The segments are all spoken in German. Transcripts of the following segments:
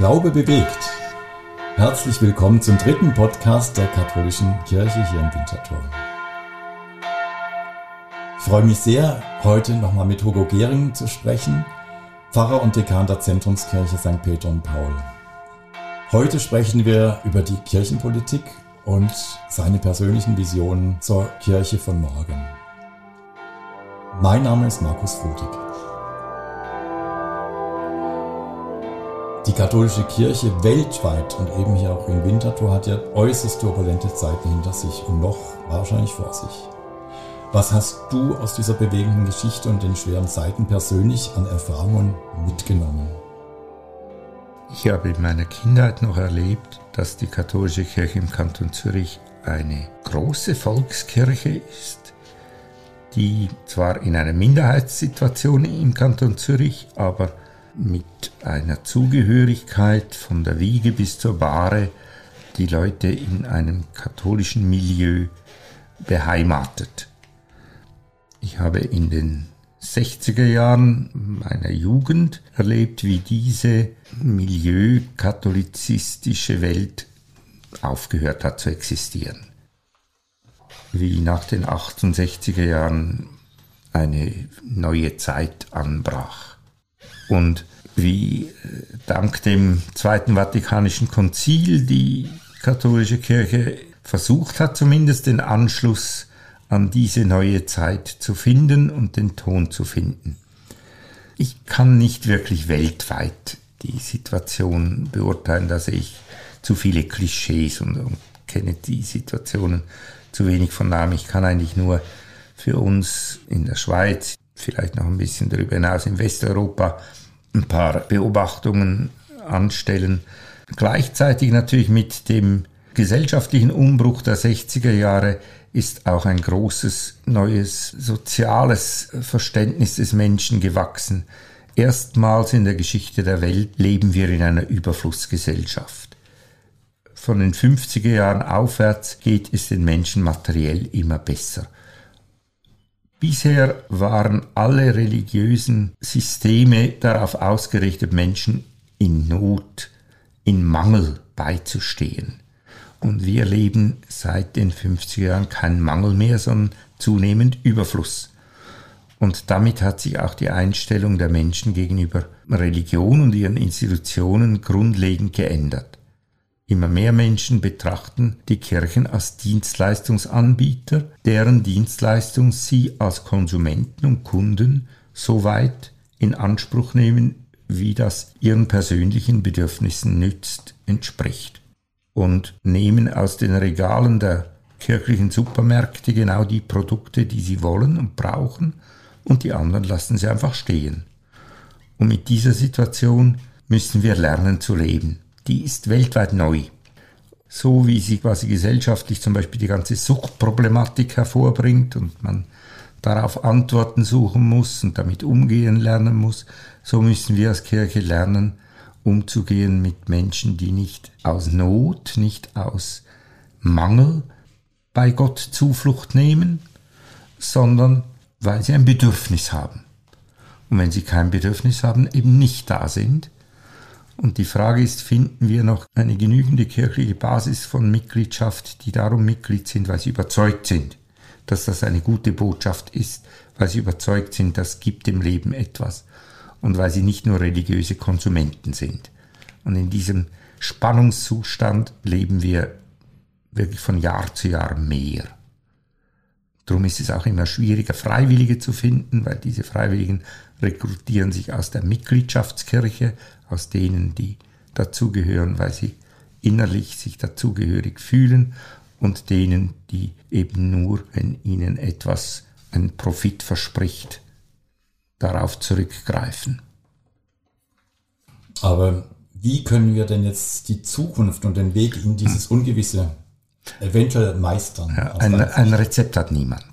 Glaube bewegt. Herzlich willkommen zum dritten Podcast der katholischen Kirche hier in Winterthur. Ich freue mich sehr, heute nochmal mit Hugo Gehring zu sprechen, Pfarrer und Dekan der Zentrumskirche St. Peter und Paul. Heute sprechen wir über die Kirchenpolitik und seine persönlichen Visionen zur Kirche von morgen. Mein Name ist Markus Frutig. Die katholische Kirche weltweit und eben hier auch in Winterthur hat ja äußerst turbulente Zeiten hinter sich und noch wahrscheinlich vor sich. Was hast du aus dieser bewegenden Geschichte und den schweren Zeiten persönlich an Erfahrungen mitgenommen? Ich habe in meiner Kindheit noch erlebt, dass die katholische Kirche im Kanton Zürich eine große Volkskirche ist, die zwar in einer Minderheitssituation im Kanton Zürich, aber mit einer Zugehörigkeit von der Wiege bis zur Bahre die Leute in einem katholischen Milieu beheimatet. Ich habe in den 60er Jahren meiner Jugend erlebt, wie diese milieu-katholizistische Welt aufgehört hat zu existieren. Wie nach den 68er Jahren eine neue Zeit anbrach. Und wie äh, dank dem Zweiten Vatikanischen Konzil die katholische Kirche versucht hat, zumindest den Anschluss an diese neue Zeit zu finden und den Ton zu finden. Ich kann nicht wirklich weltweit die Situation beurteilen, da sehe ich zu viele Klischees und, und kenne die Situationen zu wenig von Namen. Ich kann eigentlich nur für uns in der Schweiz, vielleicht noch ein bisschen darüber hinaus in Westeuropa, ein paar Beobachtungen anstellen. Gleichzeitig natürlich mit dem gesellschaftlichen Umbruch der 60er Jahre ist auch ein großes neues soziales Verständnis des Menschen gewachsen. Erstmals in der Geschichte der Welt leben wir in einer Überflussgesellschaft. Von den 50er Jahren aufwärts geht es den Menschen materiell immer besser. Bisher waren alle religiösen Systeme darauf ausgerichtet, Menschen in Not, in Mangel beizustehen. Und wir erleben seit den 50er Jahren keinen Mangel mehr, sondern zunehmend Überfluss. Und damit hat sich auch die Einstellung der Menschen gegenüber Religion und ihren Institutionen grundlegend geändert. Immer mehr Menschen betrachten die Kirchen als Dienstleistungsanbieter, deren Dienstleistung sie als Konsumenten und Kunden so weit in Anspruch nehmen, wie das ihren persönlichen Bedürfnissen nützt, entspricht und nehmen aus den Regalen der kirchlichen Supermärkte genau die Produkte, die sie wollen und brauchen, und die anderen lassen sie einfach stehen. Und mit dieser Situation müssen wir lernen zu leben. Die ist weltweit neu. So wie sie quasi gesellschaftlich zum Beispiel die ganze Suchtproblematik hervorbringt und man darauf Antworten suchen muss und damit umgehen lernen muss, so müssen wir als Kirche lernen, umzugehen mit Menschen, die nicht aus Not, nicht aus Mangel bei Gott Zuflucht nehmen, sondern weil sie ein Bedürfnis haben. Und wenn sie kein Bedürfnis haben, eben nicht da sind. Und die Frage ist, finden wir noch eine genügende kirchliche Basis von Mitgliedschaft, die darum Mitglied sind, weil sie überzeugt sind, dass das eine gute Botschaft ist, weil sie überzeugt sind, das gibt dem Leben etwas und weil sie nicht nur religiöse Konsumenten sind. Und in diesem Spannungszustand leben wir wirklich von Jahr zu Jahr mehr. Darum ist es auch immer schwieriger, Freiwillige zu finden, weil diese Freiwilligen rekrutieren sich aus der Mitgliedschaftskirche, aus denen, die dazugehören, weil sie innerlich sich dazugehörig fühlen und denen, die eben nur, wenn ihnen etwas einen Profit verspricht, darauf zurückgreifen. Aber wie können wir denn jetzt die Zukunft und den Weg in dieses Ungewisse eventuell meistern? Ja, ein, ein, Rezept hat niemand.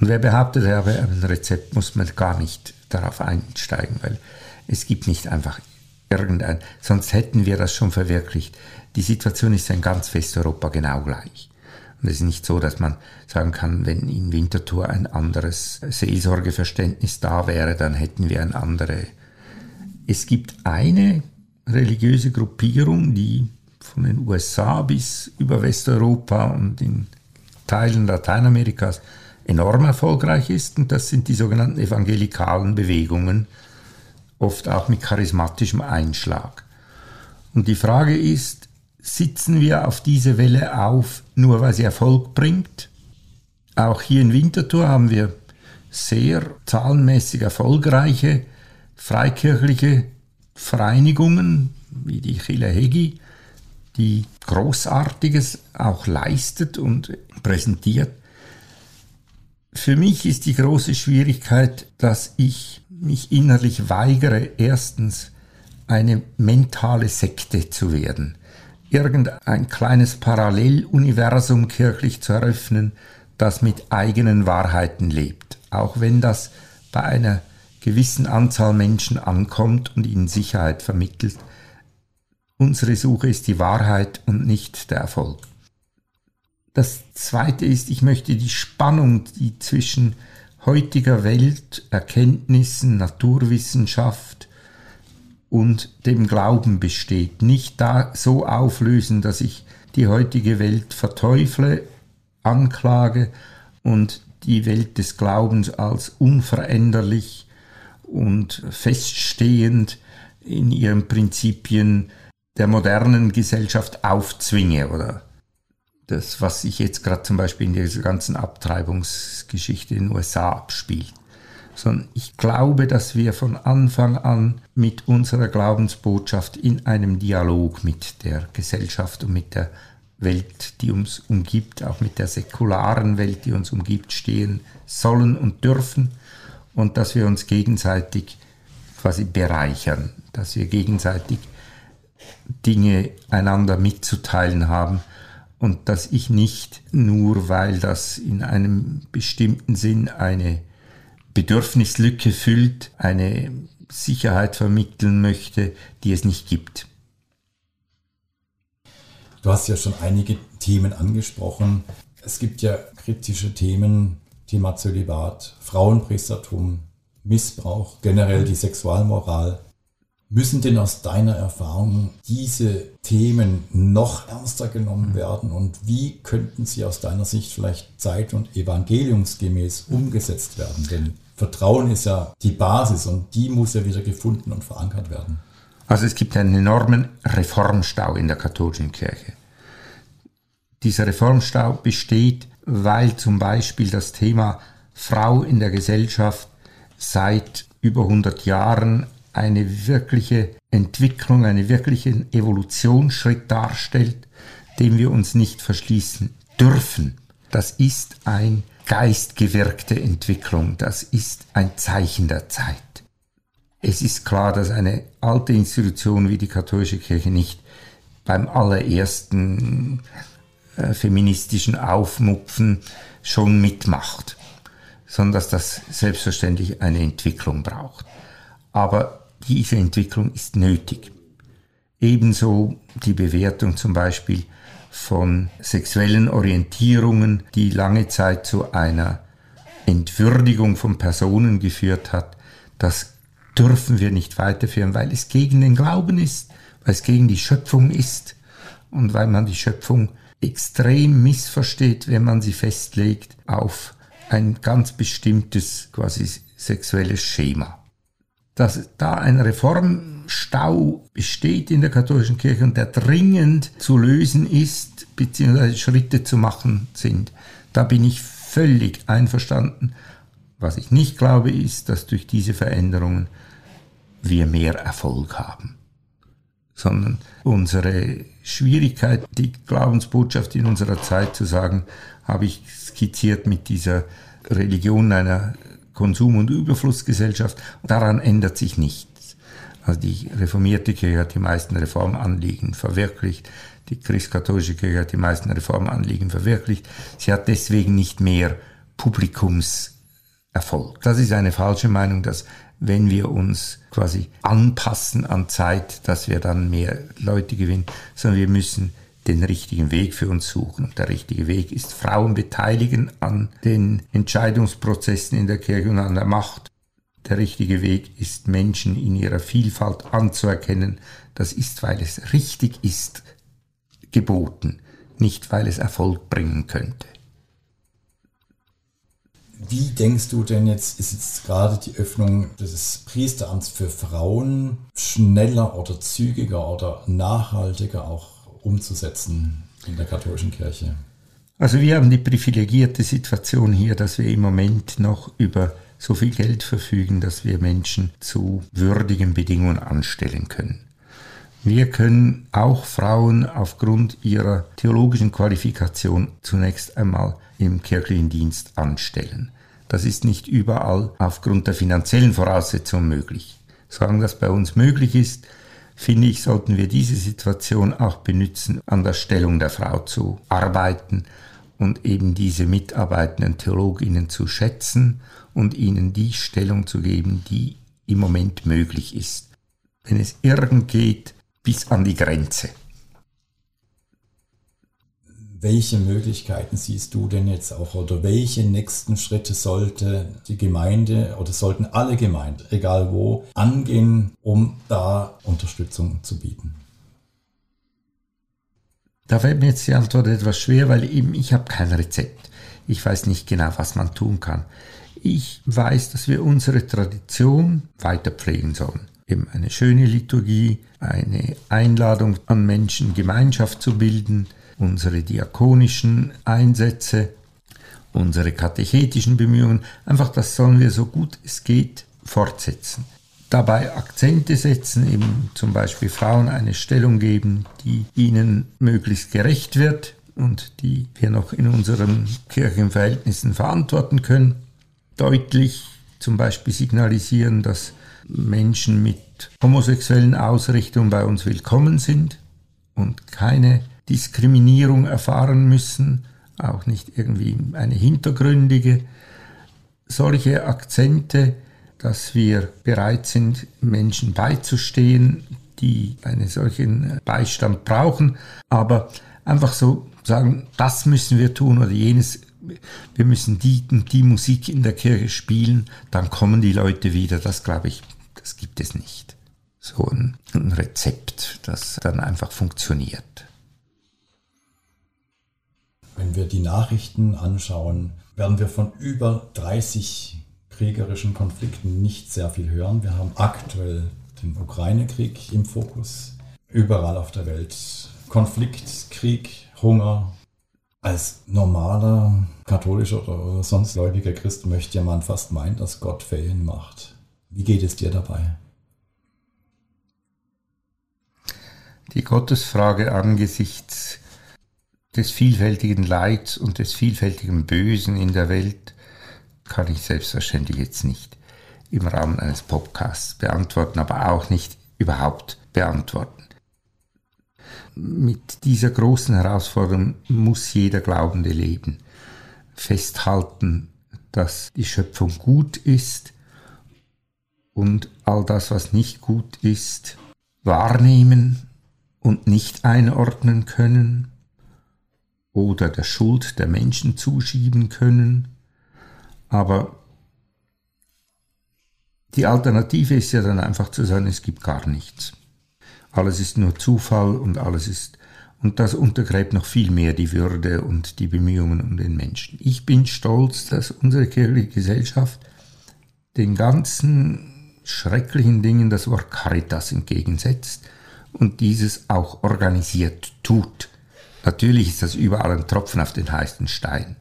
Und wer behauptet, er habe ein Rezept, muss man gar nicht darauf einsteigen, weil es gibt nicht einfach irgendein, sonst hätten wir das schon verwirklicht. Die Situation ist in ganz Westeuropa genau gleich. Und es ist nicht so, dass man sagen kann, wenn in Winterthur ein anderes Seelsorgeverständnis da wäre, dann hätten wir ein andere. Es gibt eine religiöse Gruppierung, die von den USA bis über Westeuropa und in Teilen Lateinamerikas enorm erfolgreich ist. Und das sind die sogenannten evangelikalen Bewegungen, oft auch mit charismatischem Einschlag. Und die Frage ist, sitzen wir auf diese Welle auf, nur weil sie Erfolg bringt? Auch hier in Winterthur haben wir sehr zahlenmäßig erfolgreiche freikirchliche Vereinigungen wie die Chile Hegi, die Großartiges auch leistet und präsentiert. Für mich ist die große Schwierigkeit, dass ich mich innerlich weigere, erstens eine mentale Sekte zu werden, irgendein kleines Paralleluniversum kirchlich zu eröffnen, das mit eigenen Wahrheiten lebt, auch wenn das bei einer gewissen Anzahl Menschen ankommt und ihnen Sicherheit vermittelt. Unsere Suche ist die Wahrheit und nicht der Erfolg. Das Zweite ist, ich möchte die Spannung, die zwischen heutiger Welt, Erkenntnissen, Naturwissenschaft und dem Glauben besteht, nicht da so auflösen, dass ich die heutige Welt verteufle, anklage und die Welt des Glaubens als unveränderlich und feststehend in ihren Prinzipien der modernen Gesellschaft aufzwinge oder das, was sich jetzt gerade zum Beispiel in dieser ganzen Abtreibungsgeschichte in den USA abspielt. Sondern ich glaube, dass wir von Anfang an mit unserer Glaubensbotschaft in einem Dialog mit der Gesellschaft und mit der Welt, die uns umgibt, auch mit der säkularen Welt, die uns umgibt, stehen sollen und dürfen und dass wir uns gegenseitig quasi bereichern, dass wir gegenseitig Dinge einander mitzuteilen haben und dass ich nicht nur, weil das in einem bestimmten Sinn eine Bedürfnislücke füllt, eine Sicherheit vermitteln möchte, die es nicht gibt. Du hast ja schon einige Themen angesprochen. Es gibt ja kritische Themen, Thema Zölibat, Frauenpriestertum, Missbrauch, generell die Sexualmoral. Müssen denn aus deiner Erfahrung diese Themen noch ernster genommen mhm. werden und wie könnten sie aus deiner Sicht vielleicht zeit- und evangeliumsgemäß umgesetzt werden? Denn Vertrauen ist ja die Basis und die muss ja wieder gefunden und verankert werden. Also es gibt einen enormen Reformstau in der katholischen Kirche. Dieser Reformstau besteht, weil zum Beispiel das Thema Frau in der Gesellschaft seit über 100 Jahren eine wirkliche Entwicklung, einen wirklichen Evolutionsschritt darstellt, dem wir uns nicht verschließen dürfen. Das ist eine geistgewirkte Entwicklung, das ist ein Zeichen der Zeit. Es ist klar, dass eine alte Institution wie die katholische Kirche nicht beim allerersten äh, feministischen Aufmupfen schon mitmacht, sondern dass das selbstverständlich eine Entwicklung braucht. Aber diese Entwicklung ist nötig. Ebenso die Bewertung zum Beispiel von sexuellen Orientierungen, die lange Zeit zu einer Entwürdigung von Personen geführt hat, das dürfen wir nicht weiterführen, weil es gegen den Glauben ist, weil es gegen die Schöpfung ist und weil man die Schöpfung extrem missversteht, wenn man sie festlegt auf ein ganz bestimmtes quasi sexuelles Schema dass da ein Reformstau besteht in der katholischen Kirche und der dringend zu lösen ist, beziehungsweise Schritte zu machen sind. Da bin ich völlig einverstanden. Was ich nicht glaube, ist, dass durch diese Veränderungen wir mehr Erfolg haben, sondern unsere Schwierigkeit, die Glaubensbotschaft in unserer Zeit zu sagen, habe ich skizziert mit dieser Religion einer Konsum- und Überflussgesellschaft. Daran ändert sich nichts. Also die reformierte Kirche hat die meisten Reformanliegen verwirklicht. Die christkatholische Kirche hat die meisten Reformanliegen verwirklicht. Sie hat deswegen nicht mehr Publikumserfolg. Das ist eine falsche Meinung, dass wenn wir uns quasi anpassen an Zeit, dass wir dann mehr Leute gewinnen, sondern wir müssen den richtigen Weg für uns suchen. Und der richtige Weg ist Frauen beteiligen an den Entscheidungsprozessen in der Kirche und an der Macht. der richtige Weg ist, Menschen in ihrer Vielfalt anzuerkennen. Das ist, weil es richtig ist, geboten, nicht weil es Erfolg bringen könnte. Wie denkst du denn jetzt, ist jetzt gerade die Öffnung des Priesteramts für Frauen schneller oder zügiger oder nachhaltiger auch umzusetzen in der katholischen Kirche? Also wir haben die privilegierte Situation hier, dass wir im Moment noch über so viel Geld verfügen, dass wir Menschen zu würdigen Bedingungen anstellen können. Wir können auch Frauen aufgrund ihrer theologischen Qualifikation zunächst einmal im kirchlichen Dienst anstellen. Das ist nicht überall aufgrund der finanziellen Voraussetzungen möglich. Solange das bei uns möglich ist, finde ich, sollten wir diese Situation auch benutzen, an der Stellung der Frau zu arbeiten und eben diese mitarbeitenden Theologinnen zu schätzen und ihnen die Stellung zu geben, die im Moment möglich ist. Wenn es irgend geht, bis an die Grenze. Welche Möglichkeiten siehst du denn jetzt auch oder welche nächsten Schritte sollte die Gemeinde oder sollten alle Gemeinden, egal wo, angehen, um da Unterstützung zu bieten? Da fällt mir jetzt die Antwort etwas schwer, weil eben ich habe kein Rezept. Ich weiß nicht genau, was man tun kann. Ich weiß, dass wir unsere Tradition weiter pflegen sollen. Eben eine schöne Liturgie, eine Einladung an Menschen, Gemeinschaft zu bilden, unsere diakonischen Einsätze, unsere katechetischen Bemühungen. Einfach das sollen wir so gut es geht fortsetzen dabei Akzente setzen, eben zum Beispiel Frauen eine Stellung geben, die ihnen möglichst gerecht wird und die wir noch in unseren Kirchenverhältnissen verantworten können. Deutlich zum Beispiel signalisieren, dass Menschen mit homosexuellen Ausrichtungen bei uns willkommen sind und keine Diskriminierung erfahren müssen, auch nicht irgendwie eine hintergründige. Solche Akzente dass wir bereit sind, Menschen beizustehen, die einen solchen Beistand brauchen, aber einfach so sagen, das müssen wir tun oder jenes, wir müssen die, die Musik in der Kirche spielen, dann kommen die Leute wieder. Das glaube ich, das gibt es nicht. So ein, ein Rezept, das dann einfach funktioniert. Wenn wir die Nachrichten anschauen, werden wir von über 30 kriegerischen Konflikten nicht sehr viel hören. Wir haben aktuell den Ukraine-Krieg im Fokus. Überall auf der Welt Konflikt, Krieg, Hunger. Als normaler katholischer oder sonst gläubiger Christ möchte man fast meinen, dass Gott Ferien macht. Wie geht es dir dabei? Die Gottesfrage angesichts des vielfältigen Leids und des vielfältigen Bösen in der Welt kann ich selbstverständlich jetzt nicht im Rahmen eines Podcasts beantworten, aber auch nicht überhaupt beantworten. Mit dieser großen Herausforderung muss jeder Glaubende leben. Festhalten, dass die Schöpfung gut ist und all das, was nicht gut ist, wahrnehmen und nicht einordnen können oder der Schuld der Menschen zuschieben können aber die Alternative ist ja dann einfach zu sagen, es gibt gar nichts. Alles ist nur Zufall und alles ist, und das untergräbt noch viel mehr die Würde und die Bemühungen um den Menschen. Ich bin stolz, dass unsere kirchliche Gesellschaft den ganzen schrecklichen Dingen das Wort Caritas entgegensetzt und dieses auch organisiert tut. Natürlich ist das überall ein Tropfen auf den heißen Stein.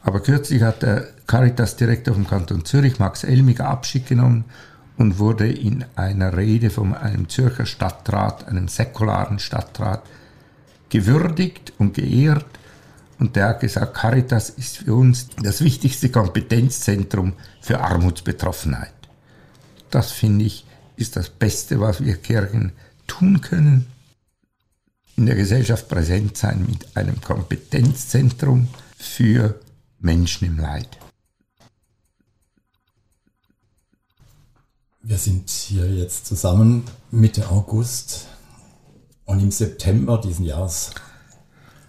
Aber kürzlich hat der Caritas-Direktor vom Kanton Zürich, Max Elmiger, Abschied genommen und wurde in einer Rede von einem Zürcher Stadtrat, einem säkularen Stadtrat, gewürdigt und geehrt. Und der hat gesagt, Caritas ist für uns das wichtigste Kompetenzzentrum für Armutsbetroffenheit. Das finde ich ist das Beste, was wir Kirchen tun können. In der Gesellschaft präsent sein mit einem Kompetenzzentrum für Menschen im Leid. Wir sind hier jetzt zusammen Mitte August und im September diesen Jahres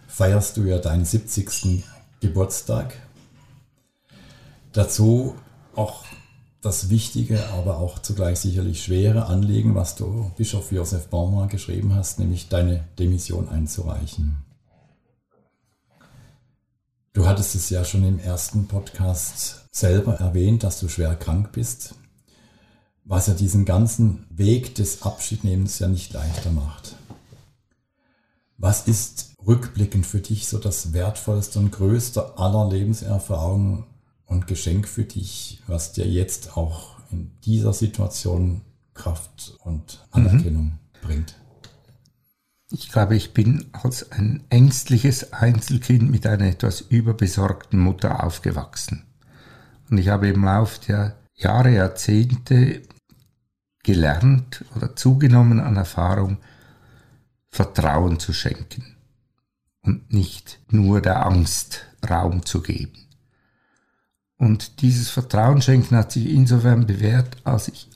feierst du ja deinen 70. Geburtstag. Dazu auch das wichtige, aber auch zugleich sicherlich schwere Anliegen, was du Bischof Josef Baumer geschrieben hast, nämlich deine Demission einzureichen. Du hattest es ja schon im ersten Podcast selber erwähnt, dass du schwer krank bist, was ja diesen ganzen Weg des Abschiednehmens ja nicht leichter macht. Was ist rückblickend für dich so das wertvollste und größte aller Lebenserfahrungen und Geschenk für dich, was dir jetzt auch in dieser Situation Kraft und Anerkennung mhm. bringt? Ich glaube, ich bin als ein ängstliches Einzelkind mit einer etwas überbesorgten Mutter aufgewachsen. Und ich habe im Laufe der Jahre, Jahrzehnte gelernt oder zugenommen an Erfahrung, Vertrauen zu schenken und nicht nur der Angst Raum zu geben. Und dieses Vertrauen schenken hat sich insofern bewährt, als ich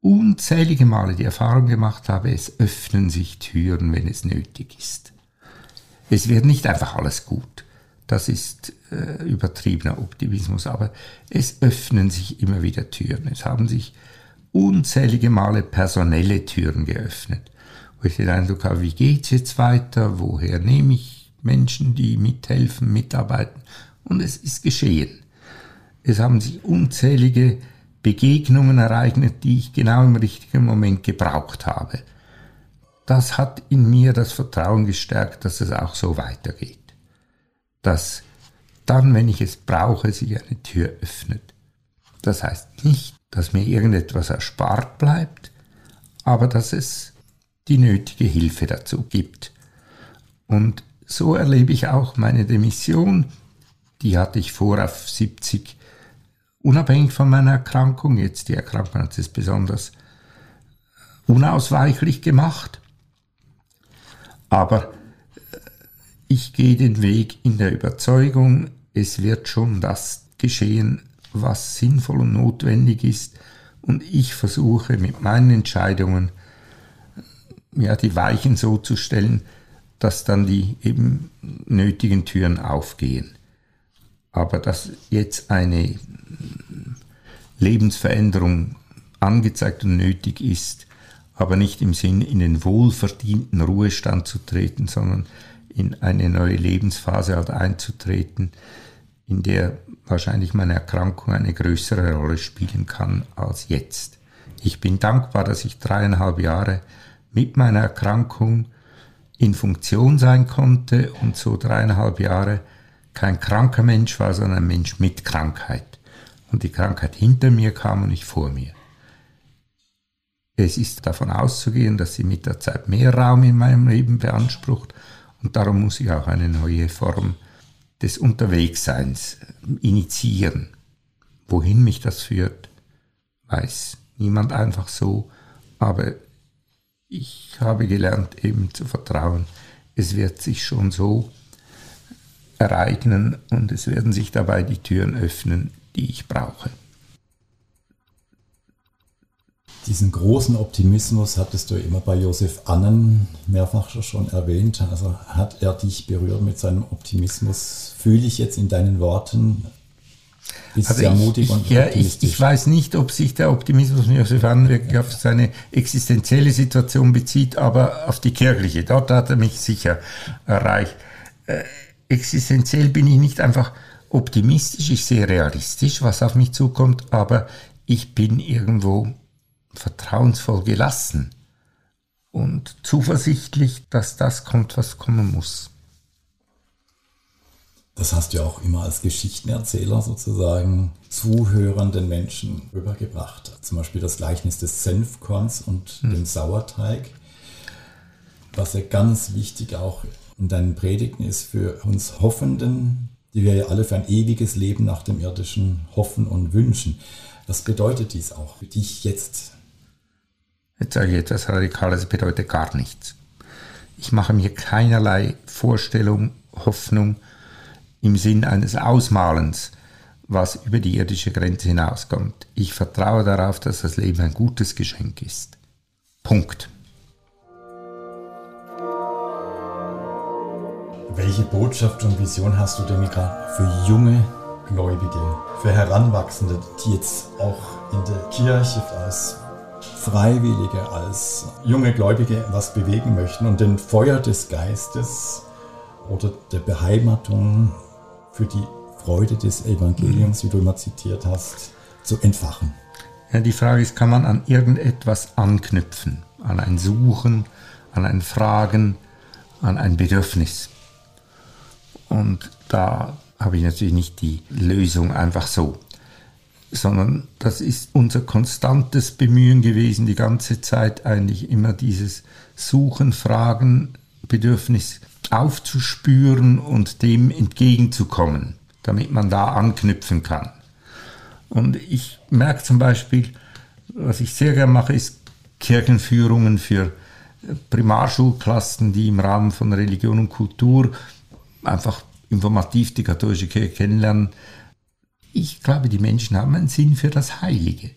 unzählige Male die Erfahrung gemacht habe, es öffnen sich Türen, wenn es nötig ist. Es wird nicht einfach alles gut. Das ist äh, übertriebener Optimismus, aber es öffnen sich immer wieder Türen. Es haben sich unzählige Male personelle Türen geöffnet, wo ich den Eindruck habe, wie geht's jetzt weiter, woher nehme ich Menschen, die mithelfen, mitarbeiten und es ist geschehen. Es haben sich unzählige Begegnungen ereignet, die ich genau im richtigen Moment gebraucht habe. Das hat in mir das Vertrauen gestärkt, dass es auch so weitergeht. Dass dann, wenn ich es brauche, sich eine Tür öffnet. Das heißt nicht, dass mir irgendetwas erspart bleibt, aber dass es die nötige Hilfe dazu gibt. Und so erlebe ich auch meine Demission. Die hatte ich vor auf 70 unabhängig von meiner Erkrankung. Jetzt die Erkrankung hat es besonders unausweichlich gemacht. Aber äh, ich gehe den Weg in der Überzeugung, es wird schon das geschehen, was sinnvoll und notwendig ist. Und ich versuche mit meinen Entscheidungen, ja, die Weichen so zu stellen, dass dann die eben nötigen Türen aufgehen. Aber dass jetzt eine Lebensveränderung angezeigt und nötig ist, aber nicht im Sinn, in den wohlverdienten Ruhestand zu treten, sondern in eine neue Lebensphase halt einzutreten, in der wahrscheinlich meine Erkrankung eine größere Rolle spielen kann als jetzt. Ich bin dankbar, dass ich dreieinhalb Jahre mit meiner Erkrankung in Funktion sein konnte und so dreieinhalb Jahre kein kranker Mensch war, sondern ein Mensch mit Krankheit. Und die Krankheit hinter mir kam und nicht vor mir. Es ist davon auszugehen, dass sie mit der Zeit mehr Raum in meinem Leben beansprucht und darum muss ich auch eine neue Form des Unterwegsseins initiieren. Wohin mich das führt, weiß niemand einfach so, aber ich habe gelernt eben zu vertrauen, es wird sich schon so ereignen und es werden sich dabei die Türen öffnen, die ich brauche. Diesen großen Optimismus hattest du immer bei Josef Annen mehrfach schon erwähnt. Also hat er dich berührt mit seinem Optimismus? Fühle ich jetzt in deinen Worten, bist also sehr mutig ich, und ja, ich, ich, weiß nicht, ob sich der Optimismus von Josef Annen wirklich auf seine existenzielle Situation bezieht, aber auf die kirchliche. Dort hat er mich sicher erreicht. Existenziell bin ich nicht einfach optimistisch, ich sehe realistisch, was auf mich zukommt, aber ich bin irgendwo vertrauensvoll gelassen und zuversichtlich, dass das kommt, was kommen muss. Das hast du ja auch immer als Geschichtenerzähler sozusagen zuhörenden Menschen rübergebracht. Zum Beispiel das Gleichnis des Senfkorns und hm. dem Sauerteig, was ja ganz wichtig auch in deinen Predigten ist für uns Hoffenden, die wir ja alle für ein ewiges Leben nach dem irdischen hoffen und wünschen. Was bedeutet dies auch für dich jetzt? Jetzt sage ich etwas Radikales, es bedeutet gar nichts. Ich mache mir keinerlei Vorstellung, Hoffnung im Sinn eines Ausmalens, was über die irdische Grenze hinauskommt. Ich vertraue darauf, dass das Leben ein gutes Geschenk ist. Punkt. Welche Botschaft und Vision hast du denn gerade für junge Gläubige, für Heranwachsende, die jetzt auch in der Kirche als Freiwillige, als junge Gläubige was bewegen möchten und den Feuer des Geistes oder der Beheimatung für die Freude des Evangeliums, wie du immer zitiert hast, zu entfachen. Ja, die Frage ist, kann man an irgendetwas anknüpfen? An ein Suchen, an ein Fragen, an ein Bedürfnis? Und da habe ich natürlich nicht die Lösung einfach so sondern das ist unser konstantes Bemühen gewesen, die ganze Zeit eigentlich immer dieses Suchen, Fragen, Bedürfnis aufzuspüren und dem entgegenzukommen, damit man da anknüpfen kann. Und ich merke zum Beispiel, was ich sehr gerne mache, ist Kirchenführungen für Primarschulklassen, die im Rahmen von Religion und Kultur einfach informativ die katholische Kirche kennenlernen ich glaube, die Menschen haben einen Sinn für das Heilige.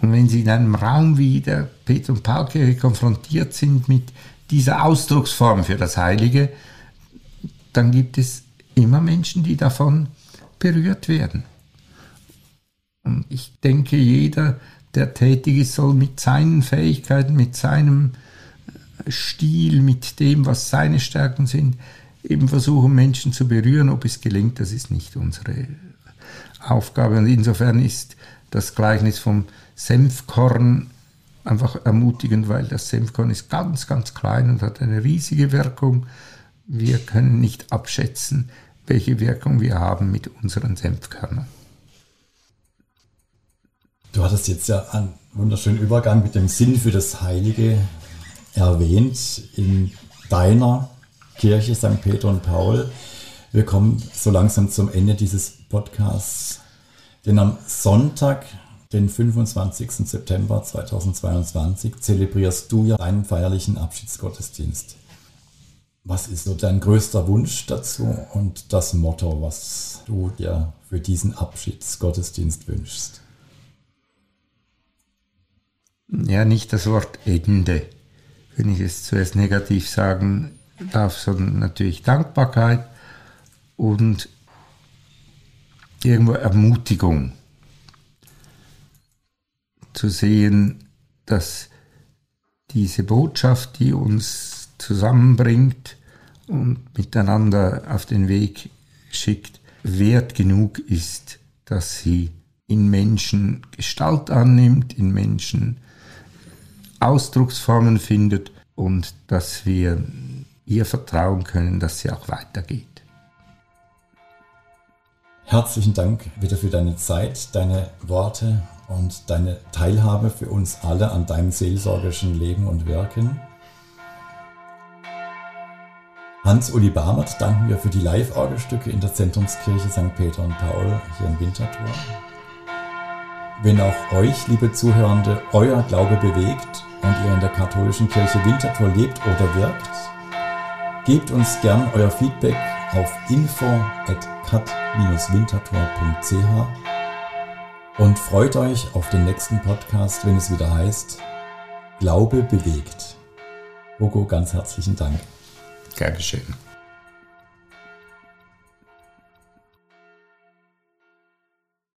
Und wenn sie in einem Raum wie der Peter- und Paulkirche konfrontiert sind mit dieser Ausdrucksform für das Heilige, dann gibt es immer Menschen, die davon berührt werden. Und ich denke, jeder, der tätig ist, soll mit seinen Fähigkeiten, mit seinem Stil, mit dem, was seine Stärken sind, eben versuchen, Menschen zu berühren. Ob es gelingt, das ist nicht unsere Aufgabe. Und insofern ist das Gleichnis vom Senfkorn einfach ermutigend, weil das Senfkorn ist ganz, ganz klein und hat eine riesige Wirkung. Wir können nicht abschätzen, welche Wirkung wir haben mit unseren Senfkörnern. Du hattest jetzt ja einen wunderschönen Übergang mit dem Sinn für das Heilige erwähnt in deiner Kirche St. Peter und Paul. Wir kommen so langsam zum Ende dieses Podcasts. Denn am Sonntag, den 25. September 2022, zelebrierst du ja einen feierlichen Abschiedsgottesdienst. Was ist so dein größter Wunsch dazu und das Motto, was du dir für diesen Abschiedsgottesdienst wünschst? Ja, nicht das Wort Ende, wenn ich es zuerst negativ sagen darf, sondern natürlich Dankbarkeit und irgendwo Ermutigung zu sehen, dass diese Botschaft, die uns zusammenbringt und miteinander auf den Weg schickt, wert genug ist, dass sie in Menschen Gestalt annimmt, in Menschen Ausdrucksformen findet und dass wir ihr vertrauen können, dass sie auch weitergeht. Herzlichen Dank wieder für deine Zeit, deine Worte und deine Teilhabe für uns alle an deinem seelsorgerischen Leben und Wirken. Hans-Uli Barmert danken wir für die Live-Orgelstücke in der Zentrumskirche St. Peter und Paul hier in Winterthur. Wenn auch euch, liebe Zuhörende, euer Glaube bewegt und ihr in der katholischen Kirche Winterthur lebt oder wirkt, gebt uns gern euer Feedback auf info@cat-winterthur.ch und freut euch auf den nächsten Podcast, wenn es wieder heißt Glaube bewegt. Hugo, ganz herzlichen Dank. Gern geschehen.